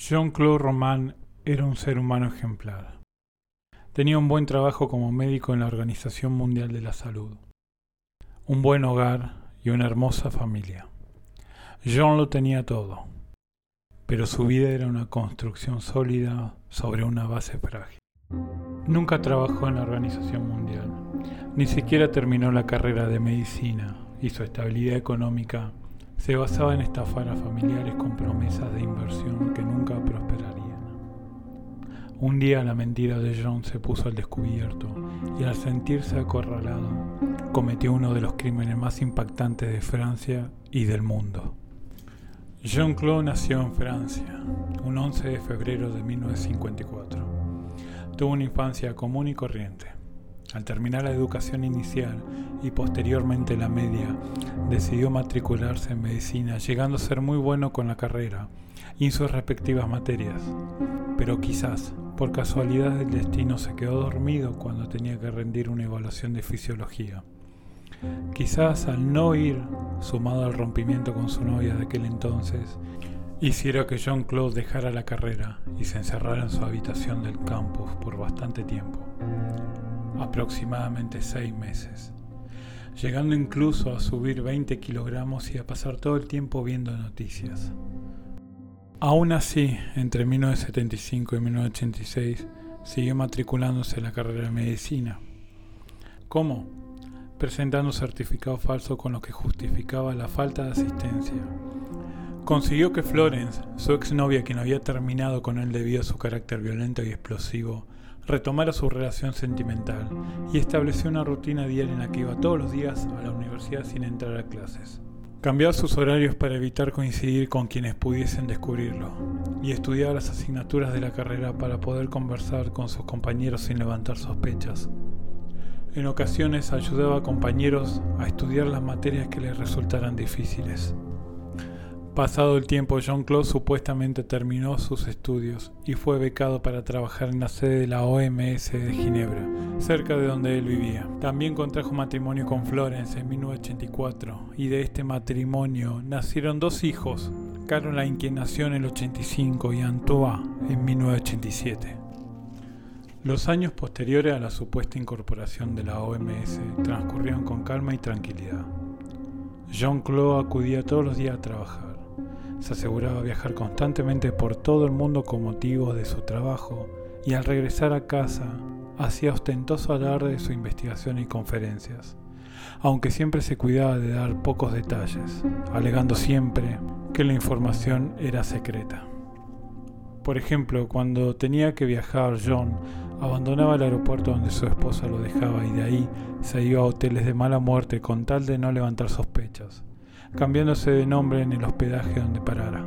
Jean-Claude Roman era un ser humano ejemplar. Tenía un buen trabajo como médico en la Organización Mundial de la Salud, un buen hogar y una hermosa familia. Jean lo tenía todo, pero su vida era una construcción sólida sobre una base frágil. Nunca trabajó en la Organización Mundial, ni siquiera terminó la carrera de medicina y su estabilidad económica se basaba en estafar a familiares con promesas de inversión que nunca prosperarían. Un día la mentira de John se puso al descubierto y al sentirse acorralado cometió uno de los crímenes más impactantes de Francia y del mundo. Jean-Claude nació en Francia un 11 de febrero de 1954. Tuvo una infancia común y corriente. Al terminar la educación inicial y posteriormente la media, decidió matricularse en medicina, llegando a ser muy bueno con la carrera y en sus respectivas materias. Pero quizás, por casualidad del destino, se quedó dormido cuando tenía que rendir una evaluación de fisiología. Quizás al no ir, sumado al rompimiento con su novia de aquel entonces, hiciera que John Claude dejara la carrera y se encerrara en su habitación del campus por bastante tiempo aproximadamente seis meses, llegando incluso a subir 20 kilogramos y a pasar todo el tiempo viendo noticias. Aún así, entre 1975 y 1986, siguió matriculándose en la carrera de medicina. ¿Cómo? Presentando un certificado falso con lo que justificaba la falta de asistencia. Consiguió que Florence, su exnovia quien había terminado con él debido a su carácter violento y explosivo, retomara su relación sentimental y estableció una rutina diaria en la que iba todos los días a la universidad sin entrar a clases. Cambiaba sus horarios para evitar coincidir con quienes pudiesen descubrirlo y estudiaba las asignaturas de la carrera para poder conversar con sus compañeros sin levantar sospechas. En ocasiones ayudaba a compañeros a estudiar las materias que les resultaran difíciles. Pasado el tiempo, John Claude supuestamente terminó sus estudios y fue becado para trabajar en la sede de la OMS de Ginebra, cerca de donde él vivía. También contrajo matrimonio con Florence en 1984 y de este matrimonio nacieron dos hijos, Caroline quien nació en el 85 y Antoine en 1987. Los años posteriores a la supuesta incorporación de la OMS transcurrieron con calma y tranquilidad. John Claude acudía todos los días a trabajar se aseguraba viajar constantemente por todo el mundo con motivos de su trabajo y al regresar a casa hacía ostentoso alarde de su investigación y conferencias, aunque siempre se cuidaba de dar pocos detalles, alegando siempre que la información era secreta. Por ejemplo, cuando tenía que viajar John, abandonaba el aeropuerto donde su esposa lo dejaba y de ahí se iba a hoteles de mala muerte con tal de no levantar sospechas cambiándose de nombre en el hospedaje donde parara.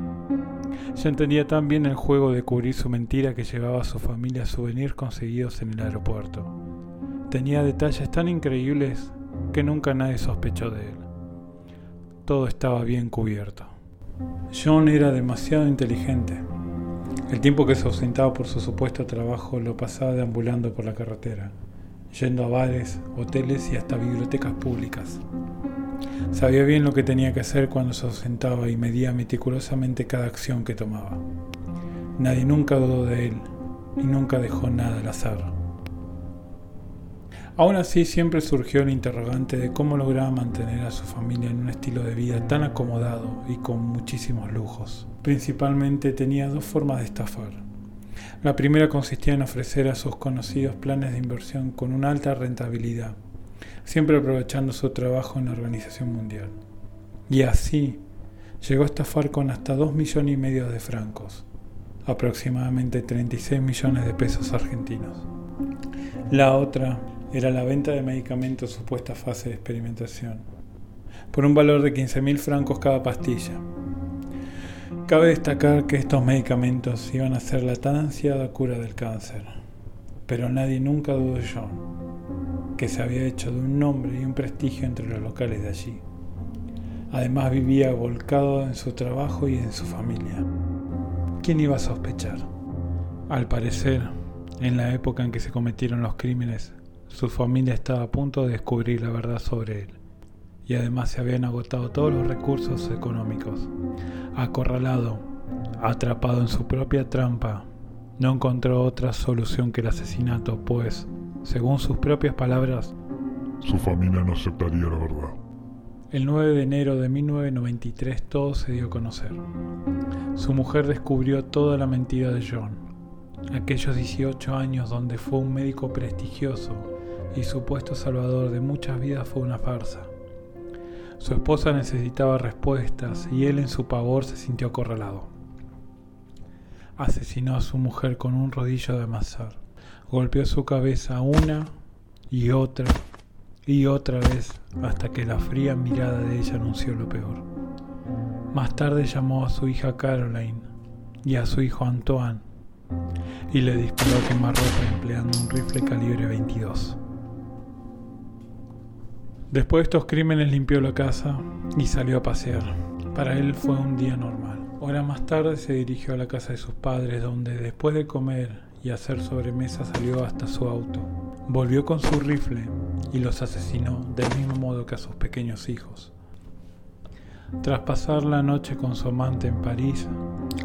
Ya entendía tan bien el juego de cubrir su mentira que llevaba a su familia souvenirs conseguidos en el aeropuerto. Tenía detalles tan increíbles que nunca nadie sospechó de él. Todo estaba bien cubierto. John era demasiado inteligente. El tiempo que se ausentaba por su supuesto trabajo lo pasaba deambulando por la carretera, yendo a bares, hoteles y hasta bibliotecas públicas. Sabía bien lo que tenía que hacer cuando se ausentaba y medía meticulosamente cada acción que tomaba. Nadie nunca dudó de él y nunca dejó nada al azar. Aún así siempre surgió el interrogante de cómo lograba mantener a su familia en un estilo de vida tan acomodado y con muchísimos lujos. Principalmente tenía dos formas de estafar. La primera consistía en ofrecer a sus conocidos planes de inversión con una alta rentabilidad siempre aprovechando su trabajo en la Organización Mundial. Y así llegó a estafar con hasta 2 millones y medio de francos, aproximadamente 36 millones de pesos argentinos. La otra era la venta de medicamentos supuesta fase de experimentación, por un valor de 15.000 francos cada pastilla. Cabe destacar que estos medicamentos iban a ser la tan ansiada cura del cáncer, pero nadie nunca dudó de que se había hecho de un nombre y un prestigio entre los locales de allí. Además vivía volcado en su trabajo y en su familia. ¿Quién iba a sospechar? Al parecer, en la época en que se cometieron los crímenes, su familia estaba a punto de descubrir la verdad sobre él, y además se habían agotado todos los recursos económicos. Acorralado, atrapado en su propia trampa, no encontró otra solución que el asesinato, pues, según sus propias palabras, su familia no aceptaría la verdad. El 9 de enero de 1993 todo se dio a conocer. Su mujer descubrió toda la mentira de John. Aquellos 18 años donde fue un médico prestigioso y supuesto salvador de muchas vidas fue una farsa. Su esposa necesitaba respuestas y él en su pavor se sintió acorralado. Asesinó a su mujer con un rodillo de amasar. Golpeó su cabeza una y otra y otra vez hasta que la fría mirada de ella anunció lo peor. Más tarde llamó a su hija Caroline y a su hijo Antoine y le disparó a quemarropa empleando un rifle calibre 22. Después de estos crímenes limpió la casa y salió a pasear. Para él fue un día normal. Hora más tarde se dirigió a la casa de sus padres donde después de comer y hacer sobremesa salió hasta su auto. Volvió con su rifle y los asesinó del mismo modo que a sus pequeños hijos. Tras pasar la noche con su amante en París,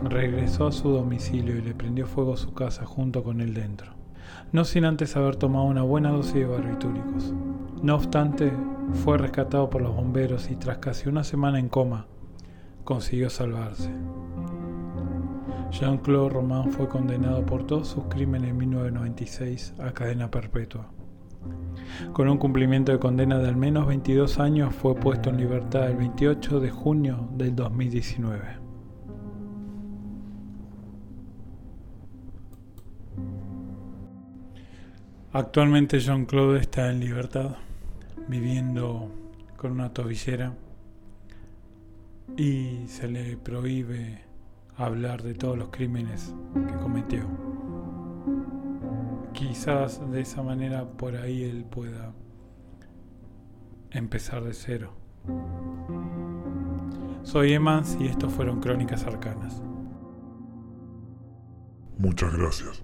regresó a su domicilio y le prendió fuego a su casa junto con él dentro, no sin antes haber tomado una buena dosis de barbitúricos. No obstante, fue rescatado por los bomberos y tras casi una semana en coma, consiguió salvarse. Jean-Claude Roman fue condenado por todos sus crímenes en 1996 a cadena perpetua. Con un cumplimiento de condena de al menos 22 años fue puesto en libertad el 28 de junio del 2019. Actualmente Jean-Claude está en libertad, viviendo con una tobillera y se le prohíbe hablar de todos los crímenes que cometió. Quizás de esa manera por ahí él pueda empezar de cero. Soy Emans y estos fueron Crónicas Arcanas. Muchas gracias.